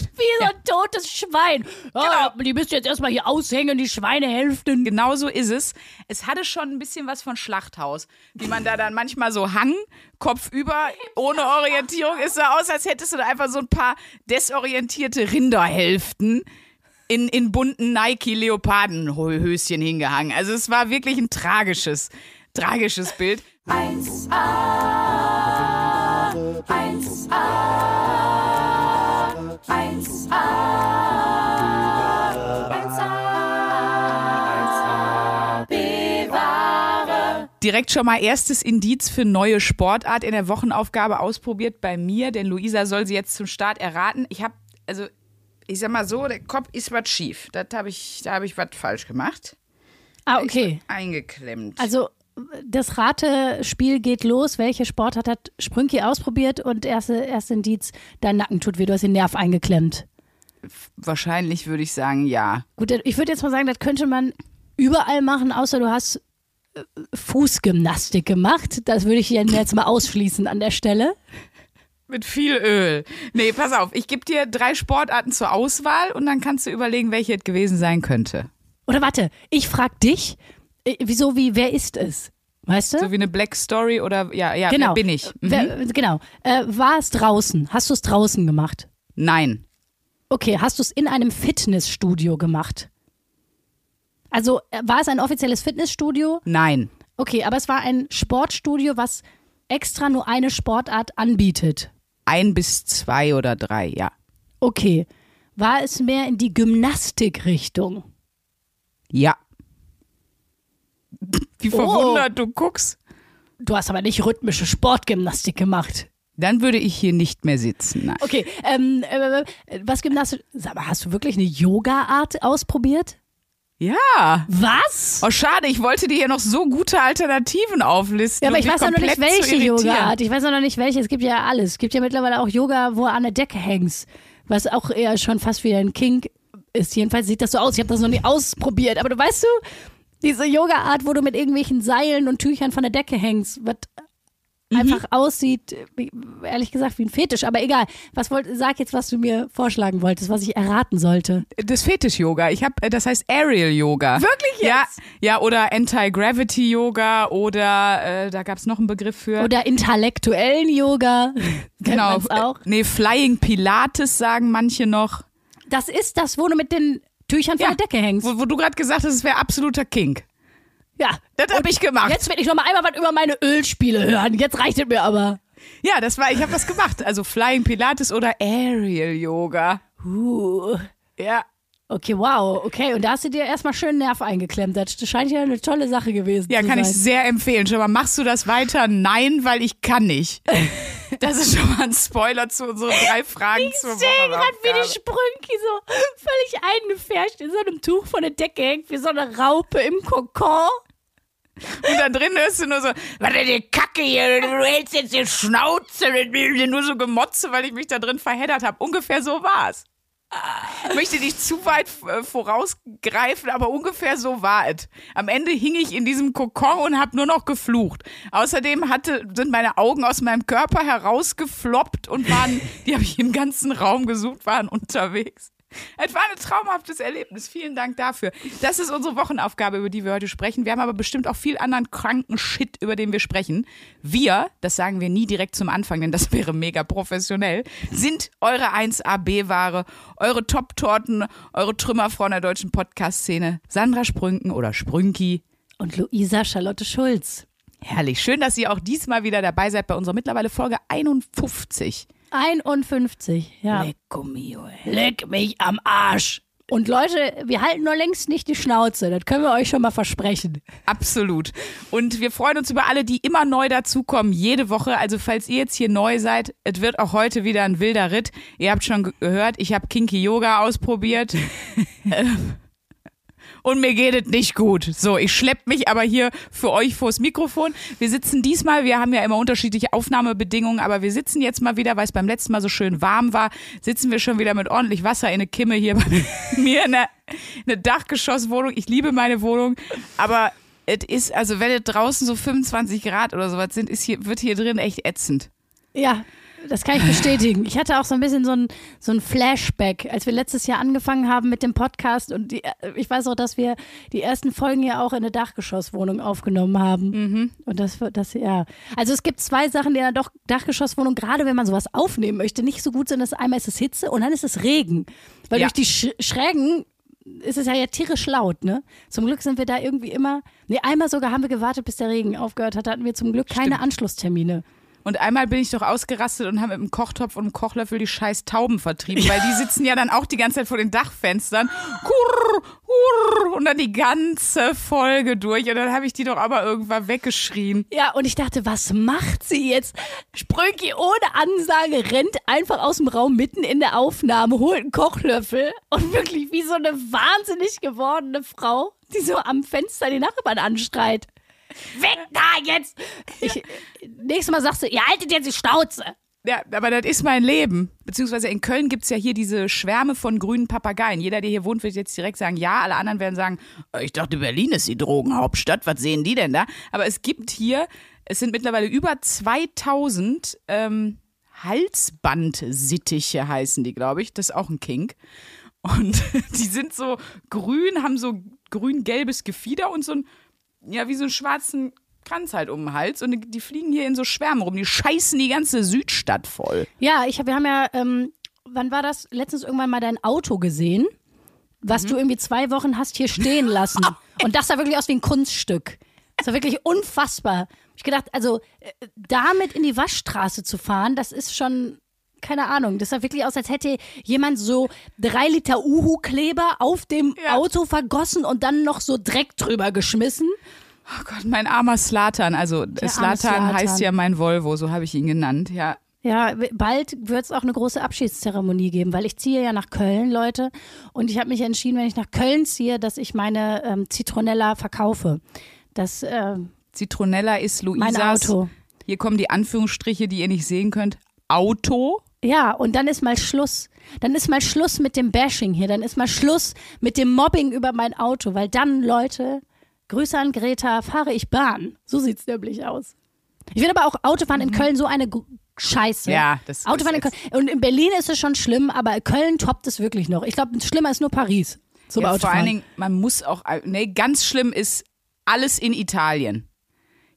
Wie so ein totes Schwein. Ah, Die müsst ihr jetzt erstmal hier aushängen, die Schweinehälften. Genau so ist es. Es hatte schon ein bisschen was von Schlachthaus, wie man da dann manchmal so hang, Kopf über, ohne Orientierung. Es sah aus, als hättest du da einfach so ein paar desorientierte Rinderhälften in, in bunten Nike-Leopardenhöschen hingehangen. Also es war wirklich ein tragisches, tragisches Bild. 1A, 1A, 1A, 1A, bewahre. Direkt schon mal erstes Indiz für neue Sportart in der Wochenaufgabe ausprobiert bei mir, denn Luisa soll sie jetzt zum Start erraten. Ich habe, also ich sag mal so, der Kopf ist was schief. Das hab ich, da habe ich was falsch gemacht. Ah, okay. Eingeklemmt. Also das Ratespiel geht los. Welche Sportart hat Sprünki ausprobiert? Und erste, erste Indiz, dein Nacken tut weh, du hast den Nerv eingeklemmt. Wahrscheinlich würde ich sagen, ja. Gut, ich würde jetzt mal sagen, das könnte man überall machen, außer du hast äh, Fußgymnastik gemacht. Das würde ich jetzt mal ausschließen an der Stelle. Mit viel Öl. Nee, pass auf, ich gebe dir drei Sportarten zur Auswahl und dann kannst du überlegen, welche es gewesen sein könnte. Oder warte, ich frag dich, wieso, wie, wer ist es? Weißt du? So wie eine Black Story oder ja, ja, genau. wer bin ich? Mhm. Wer, genau. Äh, war es draußen? Hast du es draußen gemacht? Nein. Okay, hast du es in einem Fitnessstudio gemacht? Also äh, war es ein offizielles Fitnessstudio? Nein. Okay, aber es war ein Sportstudio, was extra nur eine Sportart anbietet. Ein bis zwei oder drei, ja. Okay. War es mehr in die Gymnastikrichtung? Ja. Wie Oh. verwundert du guckst. Du hast aber nicht rhythmische Sportgymnastik gemacht. Dann würde ich hier nicht mehr sitzen. Nein. Okay, ähm, äh, was Gymnastik. Sag mal, hast du wirklich eine Yoga-Art ausprobiert? Ja. Was? Oh, schade, ich wollte dir hier noch so gute Alternativen auflisten. Ja, aber ich weiß ja noch nicht, welche. Yoga-Art. Ich weiß noch nicht, welche. Es gibt ja alles. Es gibt ja mittlerweile auch Yoga, wo du an der Decke hängst. Was auch eher schon fast wie ein Kink ist. Jedenfalls sieht das so aus. Ich habe das noch nie ausprobiert. Aber du weißt du, diese Yoga-Art, wo du mit irgendwelchen Seilen und Tüchern von der Decke hängst, was Mhm. einfach aussieht, ehrlich gesagt, wie ein Fetisch. Aber egal. Was wollt, sag jetzt, was du mir vorschlagen wolltest, was ich erraten sollte. Das Fetisch-Yoga. Ich habe, das heißt Aerial-Yoga. Wirklich Ja, ja, oder Anti-Gravity-Yoga oder äh, da gab es noch einen Begriff für. Oder intellektuellen Yoga. genau. Auch. Nee, Flying Pilates sagen manche noch. Das ist das, wo du mit den Tüchern von Ja, der Decke hängst. Wo, wo du gerade gesagt hast, es wäre absoluter Kink. Ja. Das habe ich gemacht. Jetzt will ich noch mal einmal was über meine Ölspiele hören. Jetzt reicht es mir aber. Ja, das war, ich habe das gemacht. Also Flying Pilates oder Aerial Yoga. Uh. Ja. Okay, wow. Okay, und da hast du dir erstmal schön Nerv eingeklemmt. Das scheint ja eine tolle Sache gewesen Ja, zu kann ich sein. sehr empfehlen. Schon mal, machst du das weiter? Nein, weil ich kann nicht. Das ist schon mal ein Spoiler zu unseren drei Fragen Ich zur sehe gerade, wie die. Sprünki so völlig eingefärscht in so einem Tuch von der Decke hängt, wie so eine Raupe im Kokon. Und da drin hörst du nur so, denn die Kacke hier, du hältst jetzt die Schnauze, nur so Gemotze, weil ich mich da drin verheddert habe. Ungefähr so war's. Ich möchte nicht zu weit äh, vorausgreifen, aber ungefähr so war es. Am Ende hing ich in diesem Kokon und habe nur noch geflucht. Außerdem hatte, sind meine Augen aus meinem Körper herausgefloppt und waren, die habe ich im ganzen Raum gesucht, waren unterwegs. Es war ein traumhaftes Erlebnis. Vielen Dank dafür. Das ist unsere Wochenaufgabe, über die wir heute sprechen. Wir haben aber bestimmt auch viel anderen kranken Shit, über den wir sprechen. Wir, das sagen wir nie direkt zum Anfang, denn das wäre mega professionell, sind eure 1AB-Ware, eure Top-Torten, eure Trümmerfrauen der deutschen Podcast-Szene. Sandra Sprünken oder Sprünki. Und Luisa Charlotte Schulz. Herrlich. Schön, dass ihr auch diesmal wieder dabei seid bei unserer mittlerweile Folge 51. 51, ja. Lecco mio, ey. Leck mich am Arsch. Und Leute, wir halten nur längst nicht die Schnauze. Das können wir euch schon mal versprechen. Absolut. Und wir freuen uns über alle, die immer neu dazukommen, jede Woche. Also falls ihr jetzt hier neu seid, es wird auch heute wieder ein wilder Ritt. Ihr habt schon ge- gehört, ich habe Kinky Yoga ausprobiert. Und mir geht es nicht gut. So, ich schlepp mich aber hier für euch vors Mikrofon. Wir sitzen diesmal, wir haben ja immer unterschiedliche Aufnahmebedingungen, aber wir sitzen jetzt mal wieder, weil es beim letzten Mal so schön warm war, sitzen wir schon wieder mit ordentlich Wasser in eine Kimme hier bei mir in der, in der Dachgeschosswohnung. Ich liebe meine Wohnung, aber es ist, also wenn es draußen so 25 Grad oder sowas sind, ist hier, wird hier drin echt ätzend. Ja, Das kann ich bestätigen. Ich hatte auch so ein bisschen so ein, so ein Flashback, als wir letztes Jahr angefangen haben mit dem Podcast und die, ich weiß auch, dass wir die ersten Folgen ja auch in eine Dachgeschosswohnung aufgenommen haben. Mhm. Und das, das, ja. Also es gibt zwei Sachen, die in einer Doch- Dachgeschosswohnung, gerade wenn man sowas aufnehmen möchte, nicht so gut sind. Das einmal ist es Hitze und dann ist es Regen. Weil Ja. durch die Sch Schrägen ist es ja, ja tierisch laut, ne? Zum Glück sind wir da irgendwie immer, nee, einmal sogar haben wir gewartet, bis der Regen aufgehört hat, da hatten wir zum Glück keine Anschlusstermine. Und einmal bin ich doch ausgerastet und habe mit einem Kochtopf und einem Kochlöffel die scheiß Tauben vertrieben, weil die sitzen ja dann auch die ganze Zeit vor den Dachfenstern. Kurr, kurr, und dann die ganze Folge durch. Und dann habe ich die doch aber irgendwann weggeschrien. Ja, und ich dachte, was macht sie jetzt? Sprünki ohne Ansage rennt einfach aus dem Raum mitten in der Aufnahme, holt einen Kochlöffel und wirklich wie so eine wahnsinnig gewordene Frau, die so am Fenster die Nachbarn anschreit. Weg da jetzt! Ich, nächstes Mal sagst du, ihr haltet jetzt die Schnauze. Ja, aber das ist mein Leben. Beziehungsweise in Köln gibt's ja hier diese Schwärme von grünen Papageien. Jeder, der hier wohnt, wird jetzt direkt sagen, ja. Alle anderen werden sagen, "Äh, ich dachte, Berlin ist die Drogenhauptstadt. Was sehen die denn da? Aber es gibt hier, es sind mittlerweile über 2000 ähm, Halsbandsittiche heißen die, glaube ich. Das ist auch ein Kink. Und die sind so grün, haben so grün-gelbes Gefieder und so ein, ja, wie so einen schwarzen Kranz halt um den Hals. Und die fliegen hier in so Schwärmen rum. Die scheißen die ganze Südstadt voll. Ja, ich hab, wir haben ja, ähm, wann war das? Letztens irgendwann mal dein Auto gesehen, was du irgendwie zwei Wochen hast hier stehen lassen. Und das sah wirklich aus wie ein Kunststück. Das war wirklich unfassbar. Ich gedacht, also äh, damit in die Waschstraße zu fahren, das ist schon, keine Ahnung, das sah wirklich aus, als hätte jemand so drei Liter Uhu-Kleber auf dem Ja. Auto vergossen und dann noch so Dreck drüber geschmissen. Oh Gott, mein armer Slatan. Also Slatan heißt ja mein Volvo, so habe ich ihn genannt. Ja. Ja, bald wird es auch eine große Abschiedszeremonie geben, weil ich ziehe ja nach Köln, Leute. Und ich habe mich entschieden, wenn ich nach Köln ziehe, dass ich meine ähm, Zitronella verkaufe. Das, äh, Zitronella ist mein Luisas. Auto. Hier kommen die Anführungsstriche, die ihr nicht sehen könnt. Auto. Ja, und dann ist mal Schluss. Dann ist mal Schluss mit dem Bashing hier. Dann ist mal Schluss mit dem Mobbing über mein Auto. Weil dann, Leute, Grüße an Greta, fahre ich Bahn. So sieht's nämlich aus. Ich finde aber auch Autofahren in Köln so eine Scheiße. Mhm. Ja, das Autofahren in Köln. Und in Berlin ist es schon schlimm, aber Köln toppt es wirklich noch. Ich glaube, schlimmer ist nur Paris zum Ja, vor Autofahren. allen Dingen, man muss auch. Nee, ganz schlimm ist alles in Italien.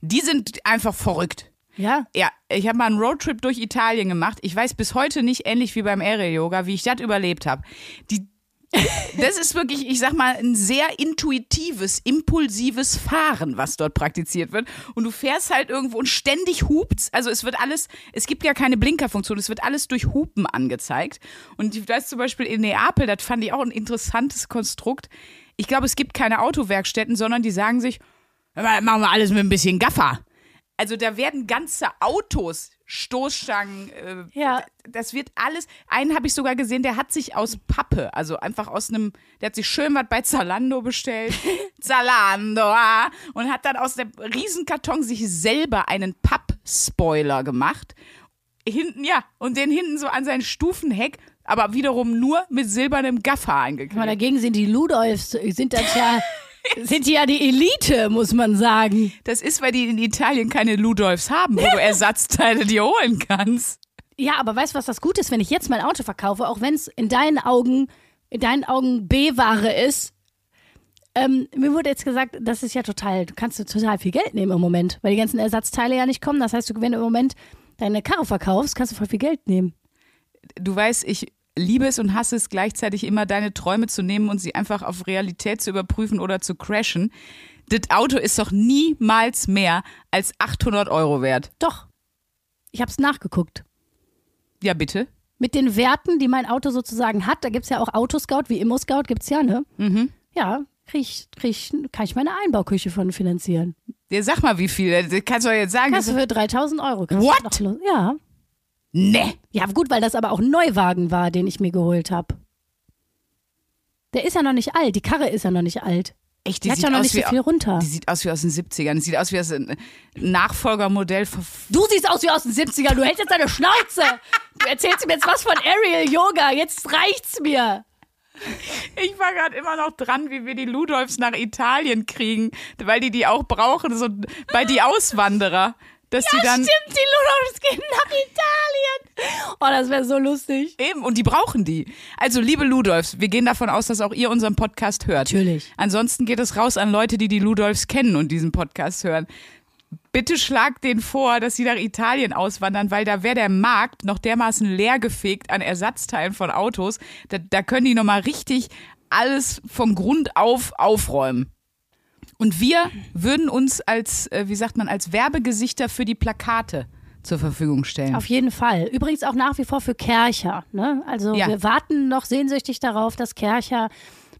Die sind einfach verrückt. Ja. Ja, ich habe mal einen Roadtrip durch Italien gemacht. Ich weiß bis heute nicht, ähnlich wie beim Aerial Yoga, wie ich das überlebt habe. Die, das ist wirklich, ich sag mal, ein sehr intuitives, impulsives Fahren, was dort praktiziert wird. Und du fährst halt irgendwo und ständig hupt's. Also es wird alles, es gibt ja keine Blinkerfunktion, es wird alles durch Hupen angezeigt. Und ich weiß zum Beispiel in Neapel, das fand ich auch ein interessantes Konstrukt. Ich glaube, es gibt keine Autowerkstätten, sondern die sagen sich, "Hör mal, machen wir alles mit ein bisschen Gaffer. Also da werden ganze Autos, Stoßstangen, äh, Ja. das wird alles. Einen habe ich sogar gesehen, der hat sich aus Pappe, also einfach aus einem, der hat sich schön was bei Zalando bestellt. Zalando, ah, und hat dann aus dem Riesenkarton sich selber einen Pappspoiler gemacht. Hinten, ja, und den hinten so an sein Stufenheck, aber wiederum nur mit silbernem Gaffer Aber eingeklebt. dagegen sind die Ludolfs, sind das ja, sind die ja die Elite, muss man sagen. Das ist, weil die in Italien keine Ludolfs haben, wo du Ersatzteile dir holen kannst. Ja, aber weißt du, was das Gute ist, wenn ich jetzt mein Auto verkaufe, auch wenn es in deinen Augen, in deinen Augen B-Ware ist? Ähm, mir wurde jetzt gesagt, das ist ja total, du kannst total viel Geld nehmen im Moment, weil die ganzen Ersatzteile ja nicht kommen. Das heißt, du, wenn du im Moment deine Karre verkaufst, kannst du voll viel Geld nehmen. du weißt, ich liebe es und hasse es gleichzeitig immer, deine Träume zu nehmen und sie einfach auf Realität zu überprüfen oder zu crashen. Das Auto ist doch niemals mehr als 800 Euro wert. Doch. Ich habe es nachgeguckt. Ja, bitte. Mit den Werten, die mein Auto sozusagen hat, da gibt's ja auch Autoscout, wie Immo-Scout gibt's ja, ne? Mhm. Ja, krieg ich, krieg ich, kann ich meine Einbauküche von finanzieren. Ja, sag mal, wie viel. Das kannst du doch jetzt sagen. Kannst du für 3000 Euro. What? Ja. Nee. Ja, gut, weil das aber auch ein Neuwagen war, den ich mir geholt habe. Der ist ja noch nicht alt. Die Karre ist ja noch nicht alt. Echt, Die, hat ja noch nicht so viel runter. Die sieht aus wie aus den 70ern. Die sieht aus wie aus ein Nachfolgermodell Du siehst aus wie aus den 70ern. Du hältst jetzt deine Schnauze. Du erzählst mir jetzt was von Aerial Yoga. Jetzt reicht's mir. Ich war gerade immer noch dran, wie wir die Ludolfs nach Italien kriegen, weil die die auch brauchen, so bei die Auswanderer. Dass die dann Stimmt, die Ludolfs gehen nach Italien. Oh, das wäre so lustig. Eben, und die brauchen die. Also, liebe Ludolfs, wir gehen davon aus, dass auch ihr unseren Podcast hört. Natürlich. Ansonsten geht es raus an Leute, die die Ludolfs kennen und diesen Podcast hören. Bitte schlagt denen vor, dass sie nach Italien auswandern, weil da wäre der Markt noch dermaßen leergefegt an Ersatzteilen von Autos. Da, da können die nochmal richtig alles vom Grund auf aufräumen. Und wir würden uns als, äh, wie sagt man, als Werbegesichter für die Plakate zur Verfügung stellen. Auf jeden Fall. Übrigens auch nach wie vor für Kercher. Ne? Also Ja. wir warten noch sehnsüchtig darauf, dass Kercher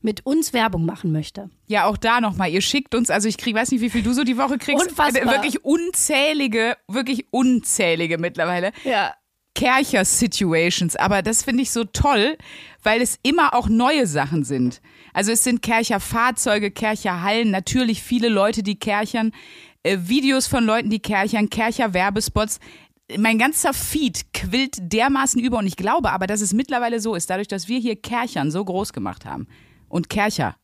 mit uns Werbung machen möchte. Ja, auch da nochmal. Ihr schickt uns, also ich krieg, weiß nicht, wie viel du so die Woche kriegst. Unfassbar. Äh, Wirklich unzählige, wirklich unzählige mittlerweile. Ja. Kercher-Situations. Aber das finde ich so toll, weil es immer auch neue Sachen sind. Also es sind Kercher-Fahrzeuge, Kercher-Hallen, natürlich viele Leute, die kerchern, äh, Videos von Leuten, die kerchern, Kercher-Werbespots. Mein ganzer Feed quillt dermaßen über und ich glaube aber, dass es mittlerweile so ist, dadurch, dass wir hier Kerchern so groß gemacht haben. Und Kercher,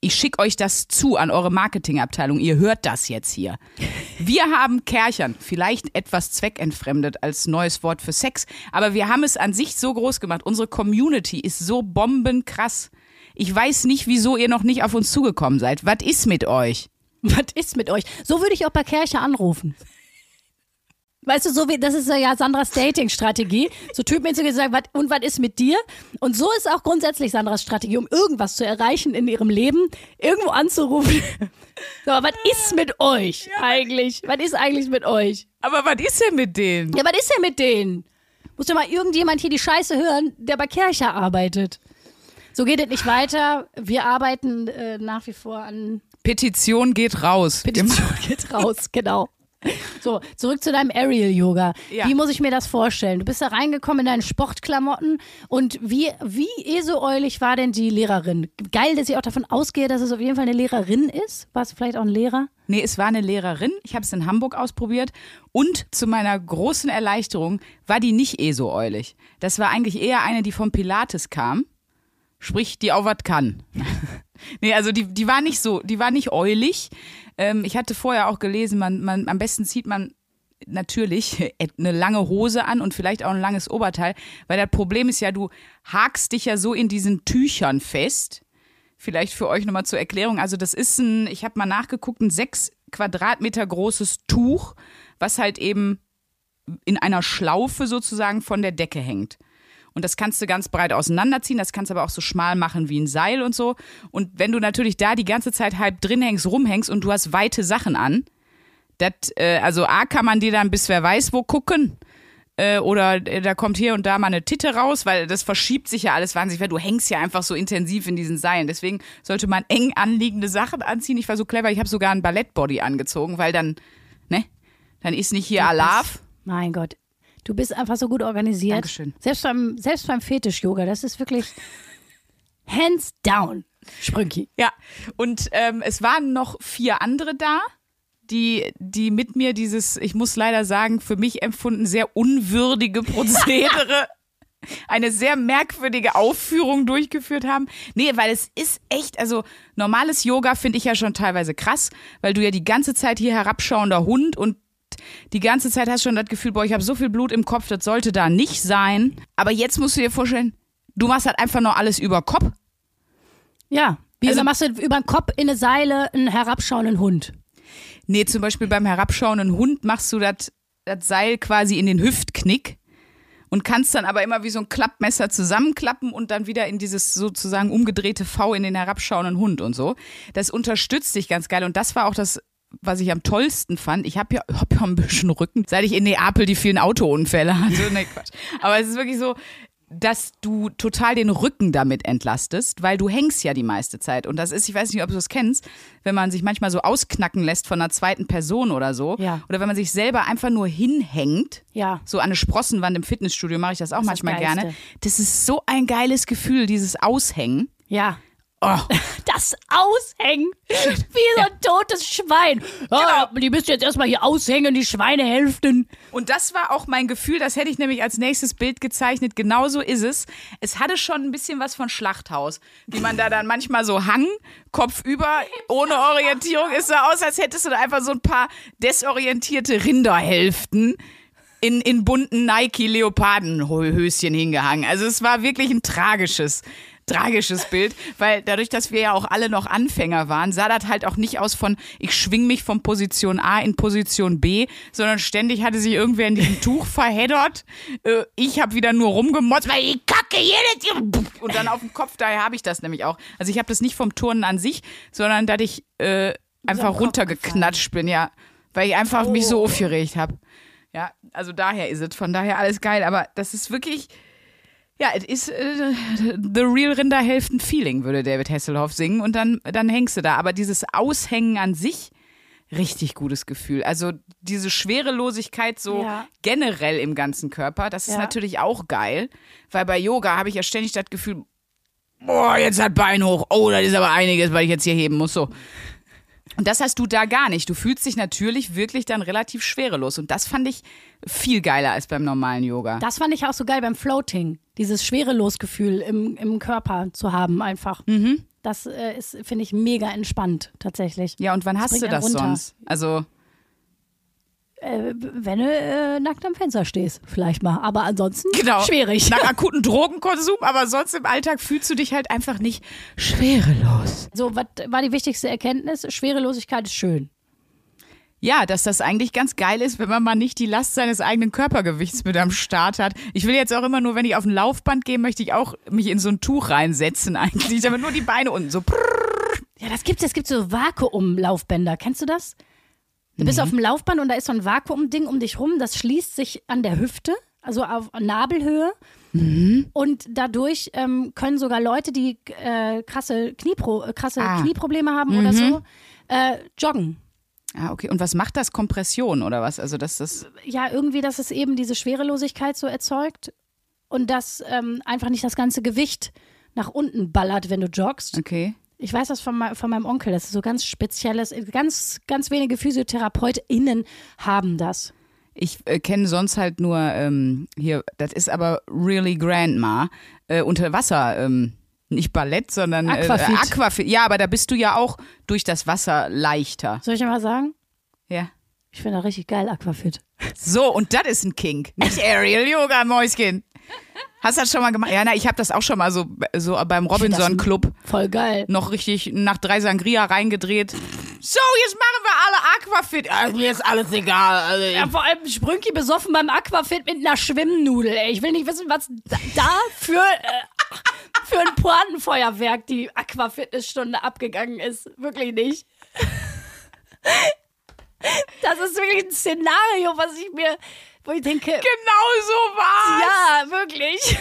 ich schicke euch das zu an eure Marketingabteilung. Ihr hört das jetzt hier. Wir haben Kerchern, vielleicht etwas zweckentfremdet als neues Wort für Sex, aber wir haben es an sich so groß gemacht. Unsere Community ist so bombenkrass. Ich weiß nicht, wieso ihr noch nicht auf uns zugekommen seid. Was ist mit euch? Was ist mit euch? So würde ich auch bei Kercher anrufen. Weißt du, so wie, das ist ja Sandras Dating-Strategie. So Typen zu sagen, wat, und was ist mit dir? Und so ist auch grundsätzlich Sandras Strategie, um irgendwas zu erreichen in ihrem Leben, irgendwo anzurufen. So, aber was ist mit euch eigentlich? Was ist eigentlich mit euch? Aber was ist denn mit denen? Ja, was ist denn mit denen? Muss ja mal irgendjemand hier die Scheiße hören, der bei Kercher arbeitet. So geht es nicht weiter. Wir arbeiten äh, nach wie vor an Petition geht raus. Petition geht raus, genau. So, zurück zu deinem Aerial-Yoga. Ja. Wie muss ich mir das vorstellen? Du bist da reingekommen in deinen Sportklamotten und wie, wie esoäulig war denn die Lehrerin? Geil, dass ich auch davon ausgehe, dass es auf jeden Fall eine Lehrerin ist. War es vielleicht auch ein Lehrer? Nee, es war eine Lehrerin. Ich habe es in Hamburg ausprobiert. Und zu meiner großen Erleichterung war die nicht eh so äulig. Das war eigentlich eher eine, die vom Pilates kam. Sprich, die auch was kann. nee, also die, die war nicht so, die war nicht äulig. Ähm, ich hatte vorher auch gelesen, man, man, am besten zieht man natürlich eine lange Hose an und vielleicht auch ein langes Oberteil, weil das Problem ist ja, du hakst dich ja so in diesen Tüchern fest. Vielleicht für euch nochmal zur Erklärung. Also das ist ein, ich habe mal nachgeguckt, ein sechs Quadratmeter großes Tuch, was halt eben in einer Schlaufe sozusagen von der Decke hängt. Und das kannst du ganz breit auseinanderziehen, das kannst du aber auch so schmal machen wie ein Seil und so. Und wenn du natürlich da die ganze Zeit halb drin hängst, rumhängst und du hast weite Sachen an, das, äh, also A kann man dir dann bis wer weiß wo gucken. Äh, oder äh, da kommt hier und da mal eine Titte raus, weil das verschiebt sich ja alles wahnsinnig, weil du hängst ja einfach so intensiv in diesen Seilen. Deswegen sollte man eng anliegende Sachen anziehen. Ich war so clever, ich habe sogar ein Ballettbody angezogen, weil dann, ne, dann ist nicht hier Alarv. Mein Gott. Du bist einfach so gut organisiert. Dankeschön. Selbst beim, selbst beim Fetisch-Yoga, das ist wirklich hands down. Sprünki. Ja, und ähm, es waren noch vier andere da, die, die mit mir dieses, ich muss leider sagen, für mich empfunden sehr unwürdige Prozedere, eine sehr merkwürdige Aufführung durchgeführt haben. Nee, weil es ist echt, also normales Yoga finde ich ja schon teilweise krass, weil du ja die ganze Zeit hier herabschauender Hund und die ganze Zeit hast du schon das Gefühl, boah, ich habe so viel Blut im Kopf, das sollte da nicht sein. Aber jetzt musst du dir vorstellen, du machst halt einfach nur alles über Kopf. Ja. Wie Also- machst du über den Kopf in eine Seile einen herabschauenden Hund? Nee, zum Beispiel beim herabschauenden Hund machst du das Seil quasi in den Hüftknick und kannst dann aber immer wie so ein Klappmesser zusammenklappen und dann wieder in dieses sozusagen umgedrehte V in den herabschauenden Hund und so. Das unterstützt dich ganz geil und das war auch das, was ich am tollsten fand. Ich habe ja, hab ja ein bisschen Rücken, seit ich in Neapel die vielen Autounfälle hatte. Nee, Quatsch. Aber es ist wirklich so, dass du total den Rücken damit entlastest, weil du hängst ja die meiste Zeit. Und das ist, ich weiß nicht, ob du das kennst, wenn man sich manchmal so ausknacken lässt von einer zweiten Person oder so. Ja. Oder wenn man sich selber einfach nur hinhängt. Ja. So an eine Sprossenwand im Fitnessstudio mache ich das auch Das das manchmal Geilste. gerne. Das ist so ein geiles Gefühl, dieses Aushängen. Ja. Oh, Das Aushängen. Wie so ein totes Schwein. Genau. Die müsst ihr jetzt erstmal hier aushängen, die Schweinehälften. Und das war auch mein Gefühl, das hätte ich nämlich als nächstes Bild gezeichnet. Genauso ist es. Es hatte schon ein bisschen was von Schlachthaus. Wie man da dann manchmal so hang, Kopf über, ohne Orientierung. Ist so aus, als hättest du da einfach so ein paar desorientierte Rinderhälften in, in bunten Nike-Leopardenhöschen hingehangen. Also es war wirklich ein tragisches tragisches Bild, weil dadurch, dass wir ja auch alle noch Anfänger waren, sah das halt auch nicht aus von, ich schwing mich von Position A in Position B, sondern ständig hatte sich irgendwer in diesem Tuch verheddert. Äh, ich habe wieder nur rumgemotzt, weil ich kacke jedes. Und dann auf dem Kopf, daher habe ich das nämlich auch. Also ich habe das nicht vom Turnen an sich, sondern dass ich äh, einfach runtergeknatscht bin, ja. Weil ich einfach mich so aufgeregt habe. Ja, also daher ist es. Von daher alles geil. Aber das ist wirklich, ja, es ist äh, the real Rinderhälften-Feeling, würde David Hasselhoff singen. Und dann, dann hängst du da. Aber dieses Aushängen an sich, richtig gutes Gefühl. Also diese Schwerelosigkeit so Ja. generell im ganzen Körper, das ist Ja. natürlich auch geil. Weil bei Yoga habe ich ja ständig das Gefühl, boah, jetzt hat Bein hoch. Oh, das ist aber einiges, weil ich jetzt hier heben muss. So. Und das hast du da gar nicht. Du fühlst dich natürlich wirklich dann relativ schwerelos. Und das fand ich viel geiler als beim normalen Yoga. Das fand ich auch so geil beim Floating. Dieses Schwerelosgefühl im, im Körper zu haben einfach. Mhm. Das äh, ist, finde ich, mega entspannt tatsächlich. ja, und wann hast bringt du das runter. sonst? Also, Äh, wenn du äh, nackt am Fenster stehst, vielleicht mal. Aber ansonsten genau. schwierig. Nach akuten Drogenkonsum, aber sonst im Alltag fühlst du dich halt einfach nicht schwerelos. So, was war die wichtigste Erkenntnis? Schwerelosigkeit ist schön. Ja, dass das eigentlich ganz geil ist, wenn man mal nicht die Last seines eigenen Körpergewichts mit am Start hat. Ich will jetzt auch immer nur, wenn ich auf ein Laufband gehe, möchte ich auch mich in so ein Tuch reinsetzen eigentlich, damit nur die Beine unten so. Ja, das gibt's. Es gibt so Vakuumlaufbänder. Kennst du das? Du bist auf dem Laufband und da ist so ein Vakuumding um dich rum. Das schließt sich an der Hüfte, also auf Nabelhöhe. Und dadurch ähm, können sogar Leute, die äh, krasse, Kniepro äh, krasse Ah. Knieprobleme haben oder so, äh, joggen. Ah, okay. Und was macht das? Kompression oder was? Also, dass das. Ja, irgendwie, dass es eben diese Schwerelosigkeit so erzeugt und dass ähm, einfach nicht das ganze Gewicht nach unten ballert, wenn du joggst. Okay. Ich weiß das von, von meinem Onkel, das ist so ganz spezielles, ganz, ganz wenige PhysiotherapeutInnen haben das. Ich äh, kenne sonst halt nur ähm, hier, das ist aber really Grandma, äh, unter Wasser, ähm, nicht Ballett, sondern Aquafit. Äh, Aquafit. Ja, aber da bist du ja auch durch das Wasser leichter. Soll ich mal sagen? Ja. Ich finde das richtig geil, Aquafit. So, und das ist ein Kink. Nicht Aerial Yoga, Mäuschen. Hast du das schon mal gemacht? Ja, na, ich habe das auch schon mal so, so beim Robinson Club Voll geil. noch richtig nach drei Sangria reingedreht. So, jetzt machen wir alle Aquafit. Ah, mir ist alles egal. Also, Ja, vor allem Sprünki besoffen beim Aquafit mit einer Schwimmnudel. Ey. Ich will nicht wissen, was da, da für, äh, für ein Pointenfeuerwerk die Aquafitnessstunde abgegangen ist. Wirklich nicht. Das ist wirklich ein Szenario, was ich mir, wo ich denke, genau so war's. ja, wirklich.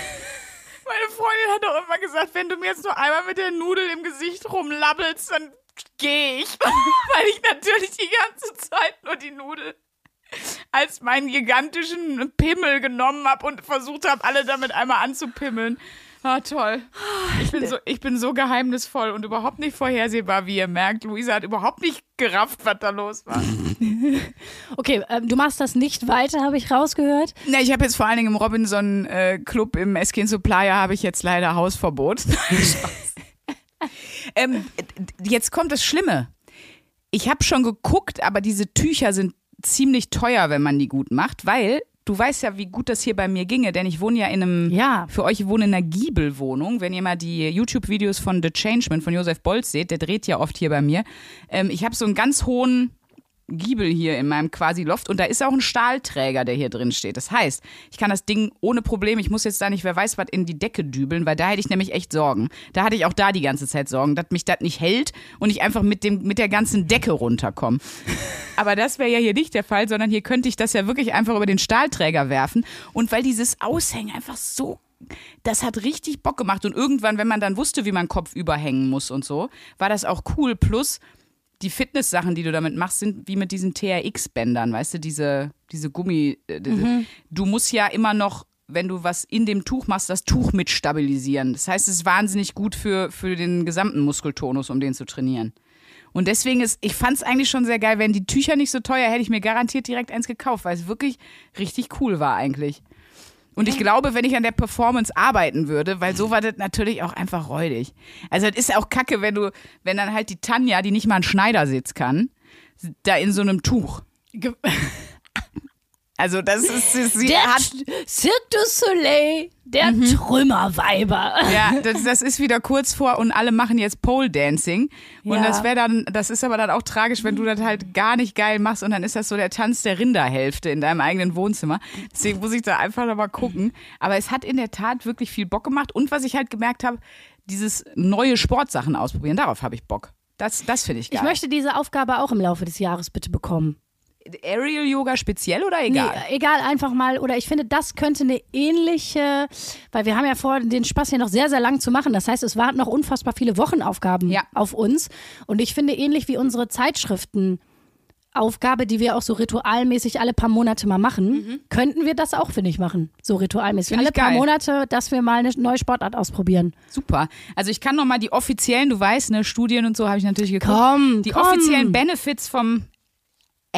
Meine Freundin hat doch immer gesagt, wenn du mir jetzt nur einmal mit der Nudel im Gesicht rumlabbelst, dann gehe ich. Weil ich natürlich die ganze Zeit nur die Nudel als meinen gigantischen Pimmel genommen habe und versucht habe, alle damit einmal anzupimmeln. Ah, toll. Ich bin, so, ich bin so geheimnisvoll und überhaupt nicht vorhersehbar, wie ihr merkt. Luisa hat überhaupt nicht gerafft, was da los war. Okay, ähm, du machst das nicht weiter, habe ich rausgehört. Na, ich habe jetzt vor allen Dingen im Robinson äh, Club im Eskin Supplier habe ich jetzt leider Hausverbot. Ähm, jetzt kommt das Schlimme. Ich habe schon geguckt, aber diese Tücher sind ziemlich teuer, wenn man die gut macht, weil du weißt ja, wie gut das hier bei mir ginge, denn ich wohne ja in einem, Ja. für euch ich wohne in einer Giebelwohnung. Wenn ihr mal die YouTube-Videos von The Changeman von Josef Bolz seht, der dreht ja oft hier bei mir. Ähm, ich habe so einen ganz hohen Giebel hier in meinem quasi Loft und da ist auch ein Stahlträger, der hier drin steht. Das heißt, ich kann das Ding ohne Problem, ich muss jetzt da nicht, wer weiß was, in die Decke dübeln, weil da hätte ich nämlich echt Sorgen. Da hatte ich auch da die ganze Zeit Sorgen, dass mich das nicht hält und ich einfach mit, dem, mit der ganzen Decke runterkomme. Aber das wäre ja hier nicht der Fall, sondern hier könnte ich das ja wirklich einfach über den Stahlträger werfen. Und weil dieses Aushängen einfach so das hat richtig Bock gemacht. Und irgendwann, wenn man dann wusste, wie man Kopf überhängen muss und so, war das auch cool. Plus, die Fitness-Sachen, die du damit machst, sind wie mit diesen TRX-Bändern, weißt du, diese, diese Gummi. Äh, diese, Du musst ja immer noch wenn du was in dem Tuch machst, das Tuch mit stabilisieren. Das heißt, es ist wahnsinnig gut für, für den gesamten Muskeltonus, um den zu trainieren. Und deswegen ist, ich fand es eigentlich schon sehr geil, wenn die Tücher nicht so teuer, hätte ich mir garantiert direkt eins gekauft, weil es wirklich richtig cool war eigentlich. Und ich glaube, wenn ich an der Performance arbeiten würde, weil so war das natürlich auch einfach räudig. Also es ist auch kacke, wenn du, wenn dann halt die Tanja, die nicht mal einen Schneidersitz kann, da in so einem Tuch. Ge- Also das ist, sie Der hat Cirque du Soleil, der Trümmerweiber. Ja, das, das ist wieder kurz vor und alle machen jetzt Pole Dancing. Und Ja. das wäre dann, das ist aber dann auch tragisch, wenn du das halt gar nicht geil machst und dann ist das so der Tanz der Rinderhälfte in deinem eigenen Wohnzimmer. Deswegen muss ich da einfach nochmal gucken. Aber es hat in der Tat wirklich viel Bock gemacht. Und was ich halt gemerkt habe, dieses neue Sportsachen ausprobieren, darauf habe ich Bock. Das, das finde ich geil. Ich möchte diese Aufgabe auch im Laufe des Jahres bitte bekommen. Aerial Yoga speziell oder egal? Nee, egal, einfach mal. Oder ich finde, das könnte eine ähnliche, weil wir haben ja vor, den Spaß hier noch sehr, sehr lang zu machen. Das heißt, es warten noch unfassbar viele Wochenaufgaben Ja. auf uns. Und ich finde, ähnlich wie unsere Zeitschriftenaufgabe, die wir auch so ritualmäßig alle paar Monate mal machen, könnten wir das auch, finde ich, machen. So ritualmäßig. Mhm. Find alle paar. Monate, dass wir mal eine neue Sportart ausprobieren. Super. Also ich kann noch mal die offiziellen, du weißt, ne, Studien und so habe ich natürlich geguckt. Komm, die komm. offiziellen Benefits vom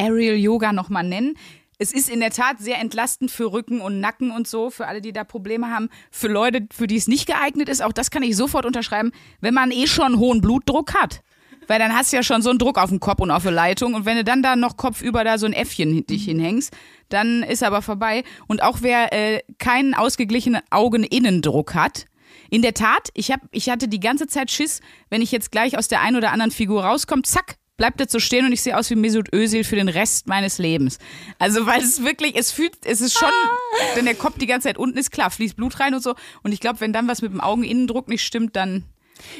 Aerial Yoga noch mal nennen. Es ist in der Tat sehr entlastend für Rücken und Nacken und so, für alle, die da Probleme haben. Für Leute, für die es nicht geeignet ist, auch das kann ich sofort unterschreiben, wenn man eh schon hohen Blutdruck hat. Weil dann hast du ja schon so einen Druck auf dem Kopf und auf der Leitung. Und wenn du dann da noch kopfüber da so ein Äffchen dich hinhängst, dann ist aber vorbei. Und auch wer äh, keinen ausgeglichenen Augeninnendruck hat, in der Tat, ich, hab, ich hatte die ganze Zeit Schiss, wenn ich jetzt gleich aus der einen oder anderen Figur rauskomme, zack, bleibt das so stehen und ich sehe aus wie Mesut Özil für den Rest meines Lebens. Also weil es wirklich, es fühlt, es ist schon, wenn der Kopf die ganze Zeit unten ist, klar, fließt Blut rein und so. Und ich glaube, wenn dann was mit dem Augeninnendruck nicht stimmt, dann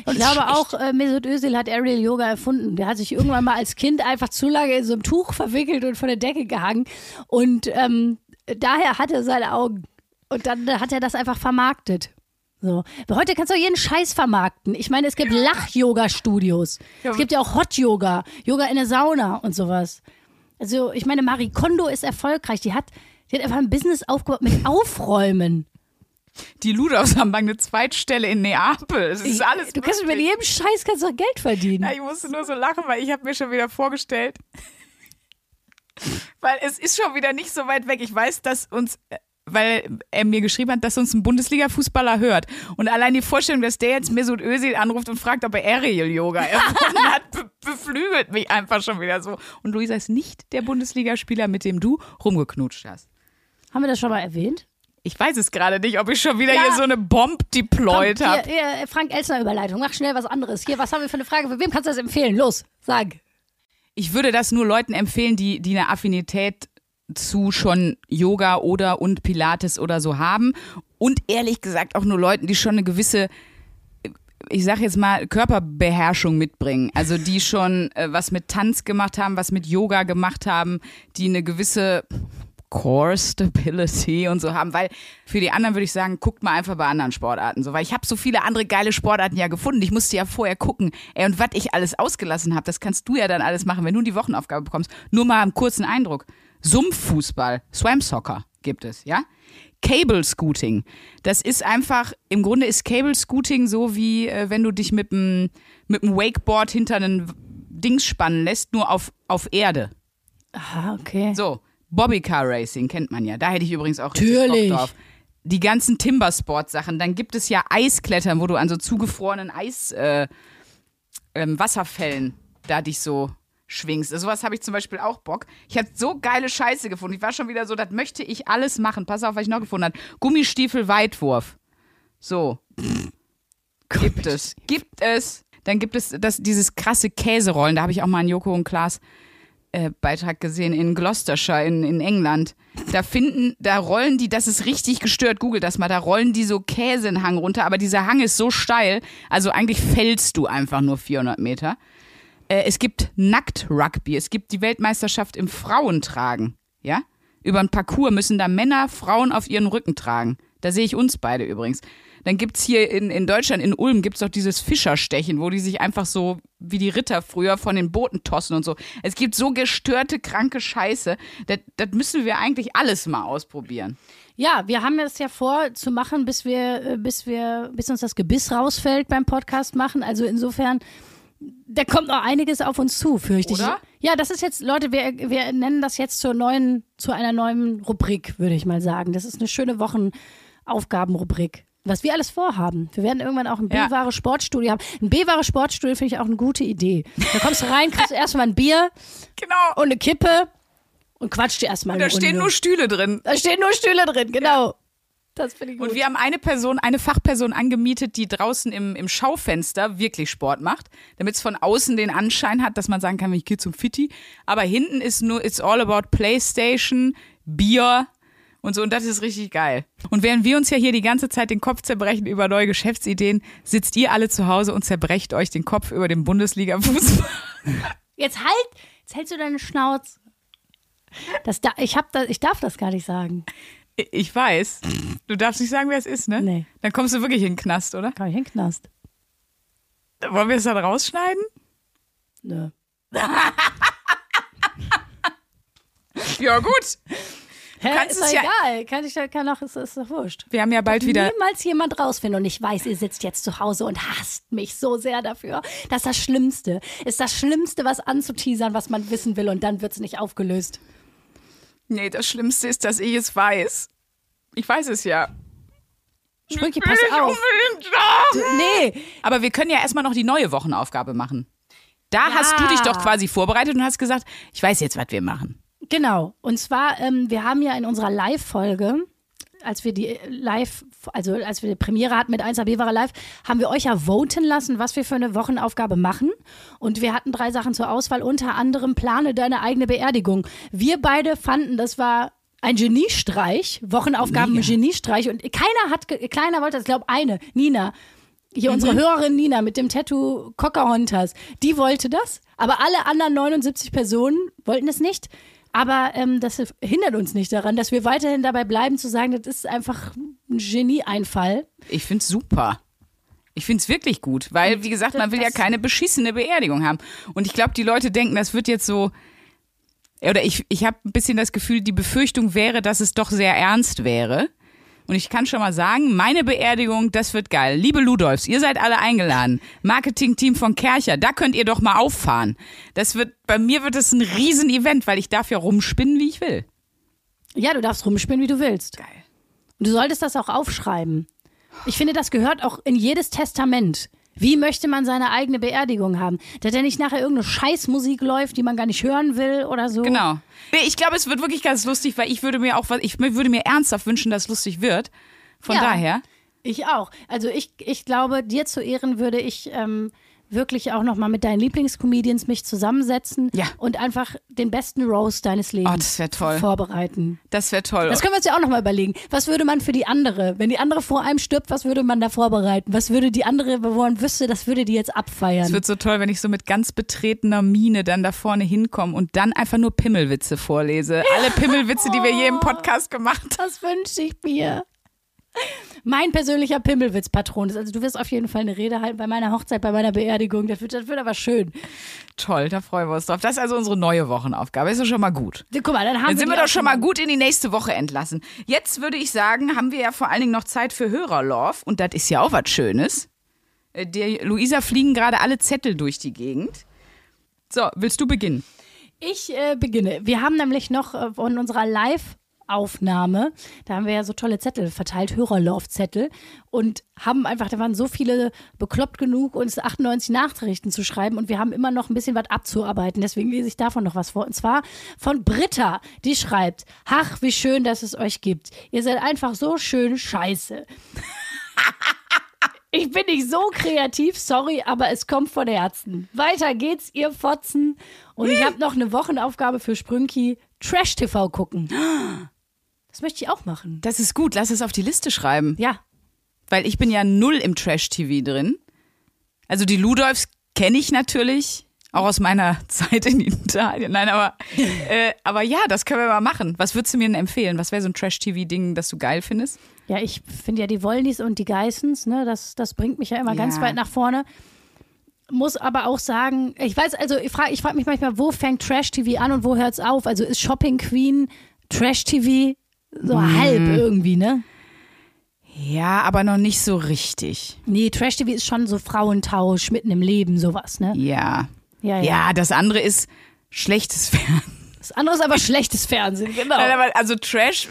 Ich glaube auch, äh, Mesut Özil hat Aerial Yoga erfunden. Der hat sich irgendwann mal als Kind einfach zu lange in so einem Tuch verwickelt und von der Decke gehangen. Und ähm, daher hat er seine Augen. Und dann hat er das einfach vermarktet. So. Aber Heute kannst du auch jeden Scheiß vermarkten. Ich meine, es gibt Lach-Yoga-Studios. Es gibt ja auch Hot-Yoga, Yoga in der Sauna und sowas. Also, ich meine, Marie Kondo ist erfolgreich. Die hat, die hat einfach ein Business aufgebaut mit Aufräumen. die Ludolfs haben eine Zweitstelle in Neapel. Es ist alles Du kannst mit jedem Scheiß kannst du auch Geld verdienen. Ja, ich musste nur so lachen, weil ich habe mir schon wieder vorgestellt, weil es ist schon wieder nicht so weit weg. Ich weiß, dass uns, äh, weil er mir geschrieben hat, dass uns ein Bundesliga-Fußballer hört. Und allein die Vorstellung, dass der jetzt Mesut Özil anruft und fragt, ob er Aerial-Yoga erfunden hat, be beflügelt mich einfach schon wieder so. Und Luisa ist nicht der Bundesligaspieler, mit dem du rumgeknutscht hast. Haben wir das schon mal erwähnt? Ich weiß es gerade nicht, ob ich schon wieder Ja. hier so eine Bomb deployed habe. hier, Frank Elsner Überleitung. Mach schnell was anderes. Hier, was haben wir für eine Frage? Für wem kannst du das empfehlen? Los, sag. Ich würde das nur Leuten empfehlen, die, die eine Affinität zu schon Yoga oder und Pilates oder so haben. Und ehrlich gesagt auch nur Leuten, die schon eine gewisse, ich sag jetzt mal, Körperbeherrschung mitbringen. Also die schon äh, was mit Tanz gemacht haben, was mit Yoga gemacht haben, die eine gewisse Core Stability und so haben, weil für die anderen würde ich sagen, guckt mal einfach bei anderen Sportarten so, weil ich habe so viele andere geile Sportarten ja gefunden. Ich musste ja vorher gucken, ey, und was ich alles ausgelassen habe, das kannst du ja dann alles machen, wenn du die Wochenaufgabe bekommst. Nur mal einen kurzen Eindruck. Sumpffußball, Swam Soccer gibt es, ja? Cable Scooting. Das ist einfach, im Grunde ist Cable Scooting so wie äh, wenn du dich mit einem mit dem Wakeboard hinter einen Dings spannen lässt, nur auf, auf Erde. Aha, okay. So, Bobbycar Racing kennt man ja. Da hätte ich übrigens auch richtig Natürlich. Bock drauf. Die ganzen Timbersport-Sachen. Dann gibt es ja Eisklettern, wo du an so zugefrorenen Eis, äh, ähm, Wasserfällen da dich so schwingst. Also sowas habe ich zum Beispiel auch Bock. Ich habe so geile Scheiße gefunden. Ich war schon wieder so, das möchte ich alles machen. Pass auf, was ich noch gefunden habe. Gummistiefel Weitwurf. So. Gibt es. Gibt es. Dann gibt es das, dieses krasse Käserollen. Da habe ich auch mal einen Joko und Klaas äh, Beitrag gesehen in Gloucestershire in, in England. Da finden, da rollen die, das ist richtig gestört, google das mal, da rollen die so Käse in Hang runter, aber dieser Hang ist so steil, also eigentlich fällst du einfach nur 400 Meter. Äh, es gibt Nackt-Rugby, es gibt die Weltmeisterschaft im Frauentragen, ja? Über ein Parcours müssen da Männer Frauen auf ihren Rücken tragen. Da sehe ich uns beide übrigens. Dann gibt's hier in, in Deutschland, in Ulm, gibt's doch dieses Fischerstechen, wo die sich einfach so wie die Ritter früher von den Booten tossen und so. Es gibt so gestörte, kranke Scheiße. Das, das müssen wir eigentlich alles mal ausprobieren. Ja, wir haben es ja vor zu machen, bis wir, äh, bis wir, bis uns das Gebiss rausfällt beim Podcast machen. Also insofern, da kommt noch einiges auf uns zu, fürchte Oder? ich. Ja, das ist jetzt, Leute, wir, wir nennen das jetzt zur neuen, zu einer neuen Rubrik, würde ich mal sagen. Das ist eine schöne Wochenaufgabenrubrik. Was wir alles vorhaben. Wir werden irgendwann auch ein Ja. B-wahre Sportstudio haben. Ein B-wahre Sportstudio finde ich auch eine gute Idee. Da kommst du rein, kriegst erstmal ein Bier Genau. und eine Kippe und quatscht dir erstmal da eine stehen Runde. nur Stühle drin. Da stehen nur Stühle drin, genau. Das finde ich gut. Und wir haben eine Person, eine Fachperson angemietet, die draußen im, im Schaufenster wirklich Sport macht, damit es von außen den Anschein hat, dass man sagen kann, ich gehe zum Fitti. Aber hinten ist nur, it's all about Playstation, Bier und so. Und das ist richtig geil. Und während wir uns ja hier die ganze Zeit den Kopf zerbrechen über neue Geschäftsideen, sitzt ihr alle zu Hause und zerbrecht euch den Kopf über den Bundesliga-Fußball. Jetzt halt, jetzt hältst du deine Schnauze. Das da, ich, hab da, ich darf das gar nicht sagen. Ich weiß. Du darfst nicht sagen, wer es ist, ne? Nee. Dann kommst du wirklich in den Knast, oder? Kann ich in den Knast? Wollen wir es dann rausschneiden? Nö. Ja, gut. Hä, kannst ist es doch ja- egal. Kann ich, kann auch, ist, ist doch wurscht. Wir haben ja bald wieder. Niemals jemand rausfinden. Und ich weiß, ihr sitzt jetzt zu Hause und hasst mich so sehr dafür. Das ist das Schlimmste. Ist das Schlimmste, was anzuteasern, was man wissen will. Und dann wird es nicht aufgelöst. Nee, das Schlimmste ist, dass ich es weiß. Ich weiß es ja. Sprünki, pass auf. Nee. Aber wir können ja erstmal noch die neue Wochenaufgabe machen. Da Ja. hast du dich doch quasi vorbereitet und hast gesagt, ich weiß jetzt, was wir machen. Genau. Und zwar, ähm, wir haben ja in unserer Live-Folge, als wir die Live, also als wir die Premiere hatten mit 1AB war live, haben wir euch ja voten lassen, was wir für eine Wochenaufgabe machen. Und wir hatten drei Sachen zur Auswahl, unter anderem plane deine eigene Beerdigung. Wir beide fanden, das war ein Geniestreich, Wochenaufgaben Mega. Geniestreich. Und keiner hat, keiner wollte das, ich glaube eine, Nina. Hier Mhm. unsere Hörerin Nina mit dem Tattoo Pocahontas, die wollte das, aber alle anderen 79 Personen wollten es nicht. Aber ähm, das hindert uns nicht daran, dass wir weiterhin dabei bleiben zu sagen, das ist einfach ein Genieeinfall. Ich find's super. Ich find's wirklich gut, weil, wie gesagt, man will ja keine beschissene Beerdigung haben. Und ich glaube, die Leute denken, das wird jetzt so. Oder ich, ich habe ein bisschen das Gefühl, die Befürchtung wäre, dass es doch sehr ernst wäre. Und ich kann schon mal sagen, meine Beerdigung, das wird geil. Liebe Ludolfs, ihr seid alle eingeladen. Marketing-Team von Kercher, da könnt ihr doch mal auffahren. Das wird, bei mir wird es ein Riesen-Event, weil ich darf ja rumspinnen, wie ich will. Ja, du darfst rumspielen, wie du willst. Geil. Und du solltest das auch aufschreiben. Ich finde, das gehört auch in jedes Testament. Wie möchte man seine eigene Beerdigung haben? Dass da nicht nachher irgendeine Scheißmusik läuft, die man gar nicht hören will oder so. Genau. Ich glaube, es wird wirklich ganz lustig, weil ich würde mir auch ich würde mir ernsthaft wünschen, dass es lustig wird. Von Ja. daher. Ich auch. Also ich, ich glaube, dir zu Ehren würde ich ähm, wirklich auch nochmal mit deinen Lieblingscomedians mich zusammensetzen Ja. und einfach den besten Roast deines Lebens Oh, das wär toll. vorbereiten. Das wäre toll. Das können wir uns ja auch nochmal überlegen. Was würde man für die andere, wenn die andere vor einem stirbt, was würde man da vorbereiten? Was würde die andere, wo man wüsste, das würde die jetzt abfeiern? es wird so toll, wenn ich so mit ganz betretener Miene dann da vorne hinkomme und dann einfach nur Pimmelwitze vorlese. Alle Pimmelwitze, die wir je im Podcast gemacht haben. Das wünsche ich mir. Mein persönlicher Pimmelwitz-Patron ist, also du wirst auf jeden Fall eine Rede halten bei meiner Hochzeit, bei meiner Beerdigung. Das wird, das wird aber schön. Toll, da freuen wir uns drauf. Das ist also unsere neue Wochenaufgabe. Ist doch schon mal gut. Guck mal, dann haben Dann sind die wir doch schon mal gut in die nächste Woche entlassen. Jetzt würde ich sagen, haben wir ja vor allen Dingen noch Zeit für Hörerlove und das ist ja auch was Schönes. Äh, Der Luisa fliegen gerade alle Zettel durch die Gegend. So, willst du beginnen? Ich äh, beginne. Wir haben nämlich noch äh, von unserer Live-Aufnahme, da haben wir ja so tolle Zettel verteilt, Hörerlauf-Zettel und haben einfach, da waren so viele bekloppt genug, uns 98 Nachrichten zu schreiben und wir haben immer noch ein bisschen was abzuarbeiten. Deswegen lese ich davon noch was vor. Und zwar von Britta, die schreibt, ach, wie schön, dass es euch gibt. Ihr seid einfach so schön scheiße. Ich bin nicht so kreativ, sorry, aber es kommt von Herzen. Weiter geht's, ihr Fotzen. Und ich habe noch eine Wochenaufgabe für Sprünki. Trash-TV gucken. Das möchte ich auch machen. Das ist gut, lass es auf die Liste schreiben. Ja. Weil ich bin ja null im Trash-TV drin. Also die Ludolfs kenne ich natürlich, Auch aus meiner Zeit in Italien. Nein, aber, äh, aber ja, das können wir mal machen. Was würdest du mir denn empfehlen? Was wäre so ein Trash-TV-Ding, das du geil findest? Ja, ich finde ja die Wollnys und die Geissens, ne, das, das bringt mich ja immer ganz Ja. weit nach vorne. Muss aber auch sagen, ich weiß, also ich frage ich frag mich manchmal, wo fängt Trash-TV an und wo hört es auf? Also ist Shopping Queen Trash-TV so Mhm. halb irgendwie, ne? Ja, aber noch nicht so richtig. Nee, Trash-TV ist schon so Frauentausch, mitten im Leben, sowas, ne? Ja. Ja, ja. Ja, das andere ist schlechtes Fernsehen. Das andere ist aber schlechtes Fernsehen, genau. Nein, aber also Trash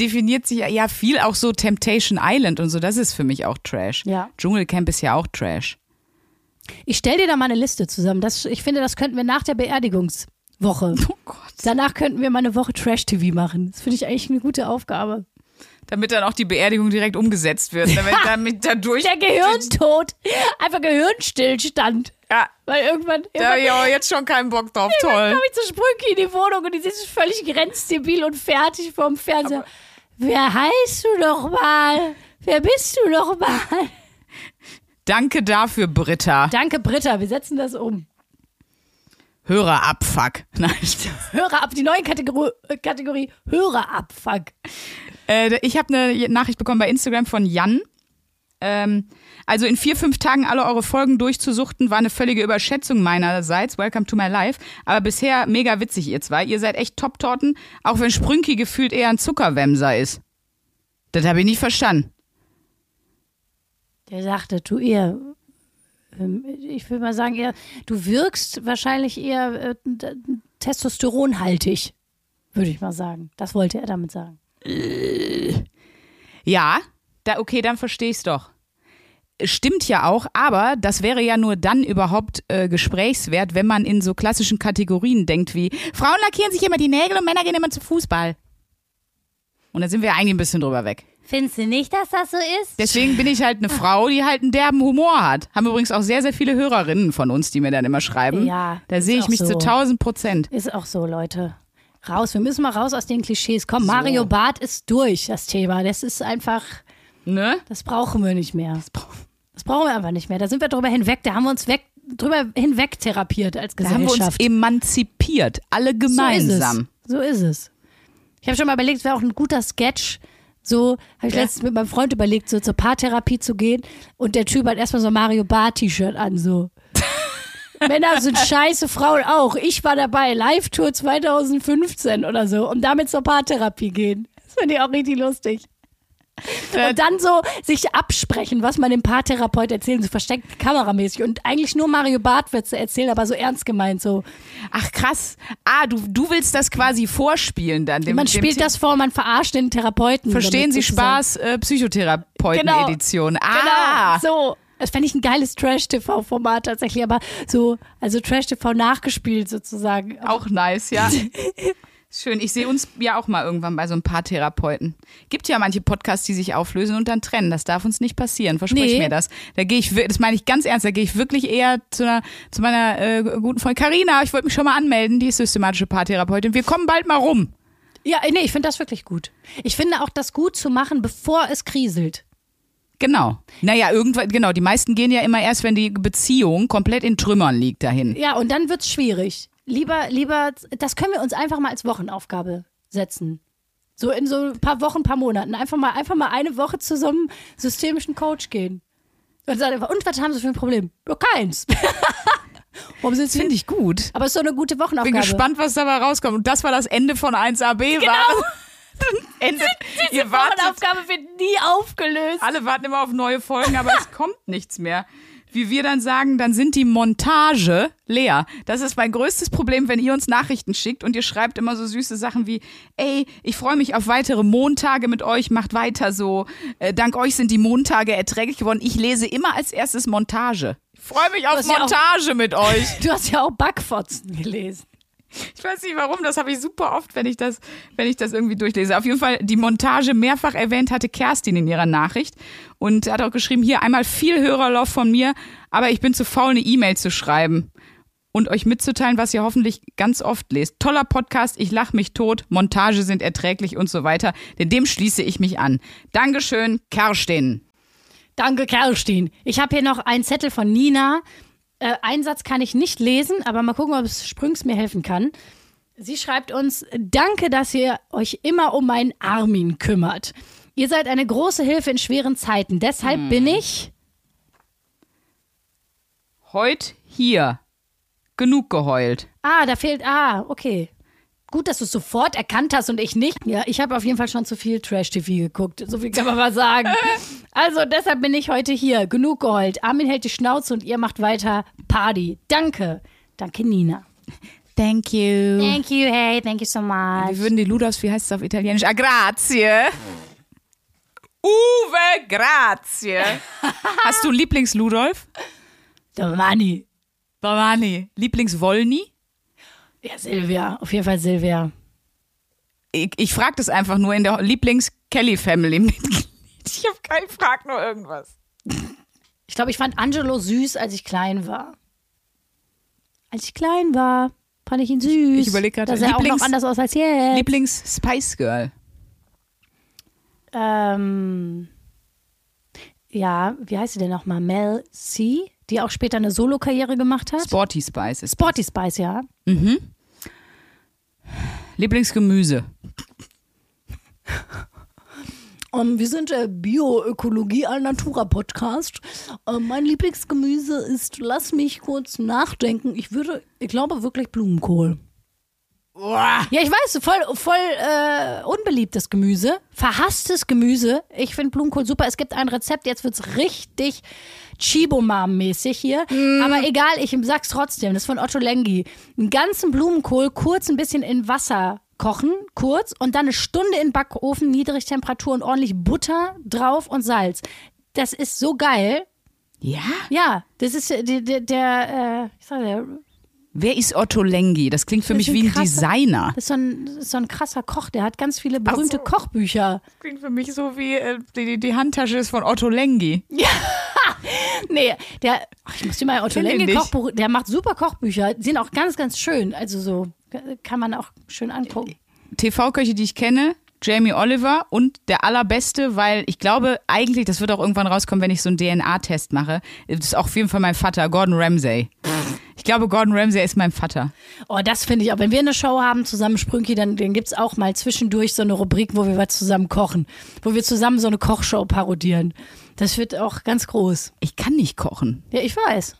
definiert sich ja, ja viel auch so Temptation Island und so. Das ist für mich auch Trash. Ja. Dschungelcamp ist ja auch Trash. Ich stell dir da mal eine Liste zusammen. Das, ich finde, das könnten wir nach der Beerdigungswoche. Oh Gott. Danach könnten wir mal eine Woche Trash-TV machen. Das finde ich eigentlich eine gute Aufgabe. Damit dann auch die Beerdigung direkt umgesetzt wird. Damit, damit dadurch. Der Gehirntod. Einfach Gehirnstillstand. Ja, Weil irgendwann, da ich aber jetzt schon keinen Bock drauf. Toll. komme ich zu Sprünki in die Wohnung und die ist völlig grenzdebil und fertig vorm Fernseher. Wer heißt du noch mal? Wer bist du noch mal? Danke dafür, Britta. Danke, Britta. Wir setzen das um. Hörerabfuck. Nein. Hörer ab. Die neue Kategorie, Kategorie Hörerabfuck. Äh, ich habe eine Nachricht bekommen bei Instagram von Jan. Ähm, also in vier, fünf Tagen alle eure Folgen durchzusuchten, war eine völlige Überschätzung meinerseits. Welcome to my life. Aber bisher mega witzig, ihr zwei. Ihr seid echt Top-Torten, auch wenn Sprünki gefühlt eher ein Zuckerwämser ist. Das habe ich nicht verstanden. Der sagte, du eher, ähm, ich will mal sagen, eher, du wirkst wahrscheinlich eher äh, testosteronhaltig, würde ich mal sagen. Das wollte er damit sagen. Ja, da, okay, dann verstehe ich's doch. Stimmt ja auch, aber das wäre ja nur dann überhaupt äh, gesprächswert, wenn man in so klassischen Kategorien denkt wie Frauen lackieren sich immer die Nägel und Männer gehen immer zu Fußball. Und da sind wir eigentlich ein bisschen drüber weg. Findest du nicht, dass das so ist? Deswegen bin ich halt eine Frau, die halt einen derben Humor hat. Haben übrigens auch sehr, sehr viele Hörerinnen von uns, die mir dann immer schreiben. Ja, Da sehe ich mich so. zu 1000 Prozent. Ist auch so, Leute. Raus, wir müssen mal raus aus den Klischees. Komm, Mario Barth ist durch, das Thema. Das ist einfach, Ne? das brauchen wir nicht mehr. Das brauchen wir einfach nicht mehr. Da sind wir drüber hinweg, da haben wir uns weg, drüber hinweg therapiert als Da haben wir uns Gesellschaft. emanzipiert, alle gemeinsam. So ist es. So ist es. Ich habe schon mal überlegt, es wäre auch ein guter Sketch. So, habe ich Ja. letztens mit meinem Freund überlegt, so zur Paartherapie zu gehen. Und der Typ hat erstmal so ein Mario Bar-T-Shirt an, so. Männer sind scheiße, Frauen auch. Ich war dabei, Live-Tour 2015 oder so, und damit zur Paartherapie gehen. Das finde ich auch richtig lustig. Und dann so sich absprechen, was man dem Paartherapeut erzählen, so versteckt kameramäßig. Und eigentlich nur Mario Barth-Witze erzählen, aber so ernst gemeint, so. Ach krass. Ah, du, du willst das quasi vorspielen dann. Dem, Man spielt das vor, man verarscht den Therapeuten. Verstehen Sie. Spaß, äh, Psychotherapeuten-Edition. Ah, Genau, so. Das fände ich ein geiles Trash-TV-Format tatsächlich, aber so, also Trash-TV nachgespielt sozusagen. auch nice, ja. Schön. Ich sehe uns ja auch mal irgendwann bei so ein paar Therapeuten. Gibt ja manche Podcasts, die sich auflösen und dann trennen. Das darf uns nicht passieren. Versprich Nee. mir das. Da gehe ich, das meine ich ganz ernst. Da gehe ich wirklich eher zu, einer, zu meiner äh, guten Freundin Carina. Ich wollte mich schon mal anmelden. Die ist systematische Paartherapeutin. Wir kommen bald mal rum. Ja, nee, ich finde das wirklich gut. Ich finde auch, das gut zu machen, bevor es kriselt. Genau. Naja, irgendwann, genau. Die meisten gehen ja immer erst, wenn die Beziehung komplett in Trümmern liegt dahin. Ja, und dann wird's schwierig. Lieber, lieber, das können wir uns einfach mal als Wochenaufgabe setzen. So in so ein paar Wochen, paar Monaten. Einfach mal, einfach mal eine Woche zu so einem systemischen Coach gehen. Und sagen und was haben Sie für ein Problem? Ja, keins. Warum sind finde ich gut. Aber es ist so eine gute Wochenaufgabe. Bin gespannt, was dabei rauskommt. Und das war das Ende von 1AB. Genau. Endet, ihr wartet, Wochenaufgabe wird nie aufgelöst. alle warten immer auf neue Folgen, aber es kommt nichts mehr. Wie wir dann sagen, dann sind die Montage leer. Das ist mein größtes Problem, wenn ihr uns Nachrichten schickt und ihr schreibt immer so süße Sachen wie, ey, ich freue mich auf weitere Montage mit euch, macht weiter so. Äh, dank euch sind die Montage erträglich geworden. Ich lese immer als erstes Montage. Ich freue mich auf hast ja auch- Montage mit euch. Du hast ja auch Backfotzen gelesen. Ich weiß nicht warum, das habe ich super oft, wenn ich das, wenn ich das irgendwie durchlese. Auf jeden Fall die Montage mehrfach erwähnt hatte Kerstin in ihrer Nachricht und hat auch geschrieben, hier einmal viel Hörerlauf von mir, aber ich bin zu faul, eine E-Mail zu schreiben und euch mitzuteilen, was ihr hoffentlich ganz oft lest. Toller Podcast, ich lach mich tot, Montage sind erträglich und so weiter. Denn dem schließe ich mich an. Dankeschön, Kerstin. Danke, Kerstin. Ich habe hier noch einen Zettel von Nina. Äh, einen Satz kann ich nicht lesen, aber mal gucken, ob es Sprüngs mir helfen kann. Sie schreibt uns, danke, dass ihr euch immer um meinen Armin kümmert. Ihr seid eine große Hilfe in schweren Zeiten. Deshalb bin ich. Heut hier. Genug geheult. Ah, da fehlt. Ah, okay. Gut, dass du es sofort erkannt hast und ich nicht. Ja, ich habe auf jeden Fall schon zu viel Trash-TV geguckt. So viel kann man mal sagen. Also, deshalb bin ich heute hier. Genug geheult. Armin hält die Schnauze und ihr macht weiter Party. Danke. Danke, Nina. Thank you. Thank you, hey, thank you so Wie much. würden die Ludos, wie heißt es auf Italienisch? Ah, grazie. Uwe, grazie. Hast du einen Lieblings-Ludolf? Der Manni. Bavani. Lieblings-Wolny? Ja, Silvia. Auf jeden Fall Silvia. Ich, ich frage das einfach nur in der Lieblings-Kelly-Family-Mitglied. Ich habe keinen Frag nur irgendwas. Ich glaube, ich fand Angelo süß, als ich klein war. Als ich klein war, fand ich ihn süß. ich überleg grad, Da sah er auch Lieblings- noch anders aus als jetzt. Lieblings-Spice-Girl? ähm, ja, wie heißt sie denn nochmal? Mel C, die auch später eine Solo-Karriere gemacht hat. Sporty Spice. Sporty Spice, ja. Lieblingsgemüse? Ähm, wir sind der Bioökologie Alnatura Podcast. Ähm, mein Lieblingsgemüse ist, lass mich kurz nachdenken. Ich würde, ich glaube wirklich Blumenkohl. Ja, ich weiß, voll, voll äh, unbeliebtes Gemüse, verhasstes Gemüse. Ich finde Blumenkohl super. Es gibt ein Rezept, jetzt wird's richtig Chibomam-mäßig hier. Aber egal, ich sag's trotzdem. Das ist von Otto Lengi. Einen ganzen Blumenkohl kurz ein bisschen in Wasser kochen, kurz, und dann eine Stunde in Backofen, Niedrigtemperatur und ordentlich Butter drauf und Salz. Das ist so geil. Ja? Ja, das ist äh, der, der, der äh, ich sag der, Wer ist Otto Lengi? Das klingt für Das mich ist wie ein ein krasser- Designer. das ist so ein, das ist so ein krasser Koch, der hat ganz viele berühmte so. Kochbücher. Klingt für mich so wie äh, die, die Handtasche ist von Otto Lengi. Nee, der, ach, ich muss dir mal Otto nicht. Kochbuch, der macht super Kochbücher, die sind auch ganz, ganz schön. Also so, kann man auch schön angucken. TV-Köche, die ich kenne, Jamie Oliver und der allerbeste, weil ich glaube eigentlich, das wird auch irgendwann rauskommen, wenn ich so einen DNA-Test mache, das ist auch auf jeden Fall mein Vater, Gordon Ramsay. Ich glaube, Gordon Ramsay ist mein Vater. Oh, das finde ich auch. Wenn wir eine Show haben zusammen, Sprünki, dann, dann gibt es auch mal zwischendurch so eine Rubrik, wo wir was zusammen kochen. Wo wir zusammen so eine Kochshow parodieren. Das wird auch ganz groß. Ich kann nicht kochen. Ja, ich weiß.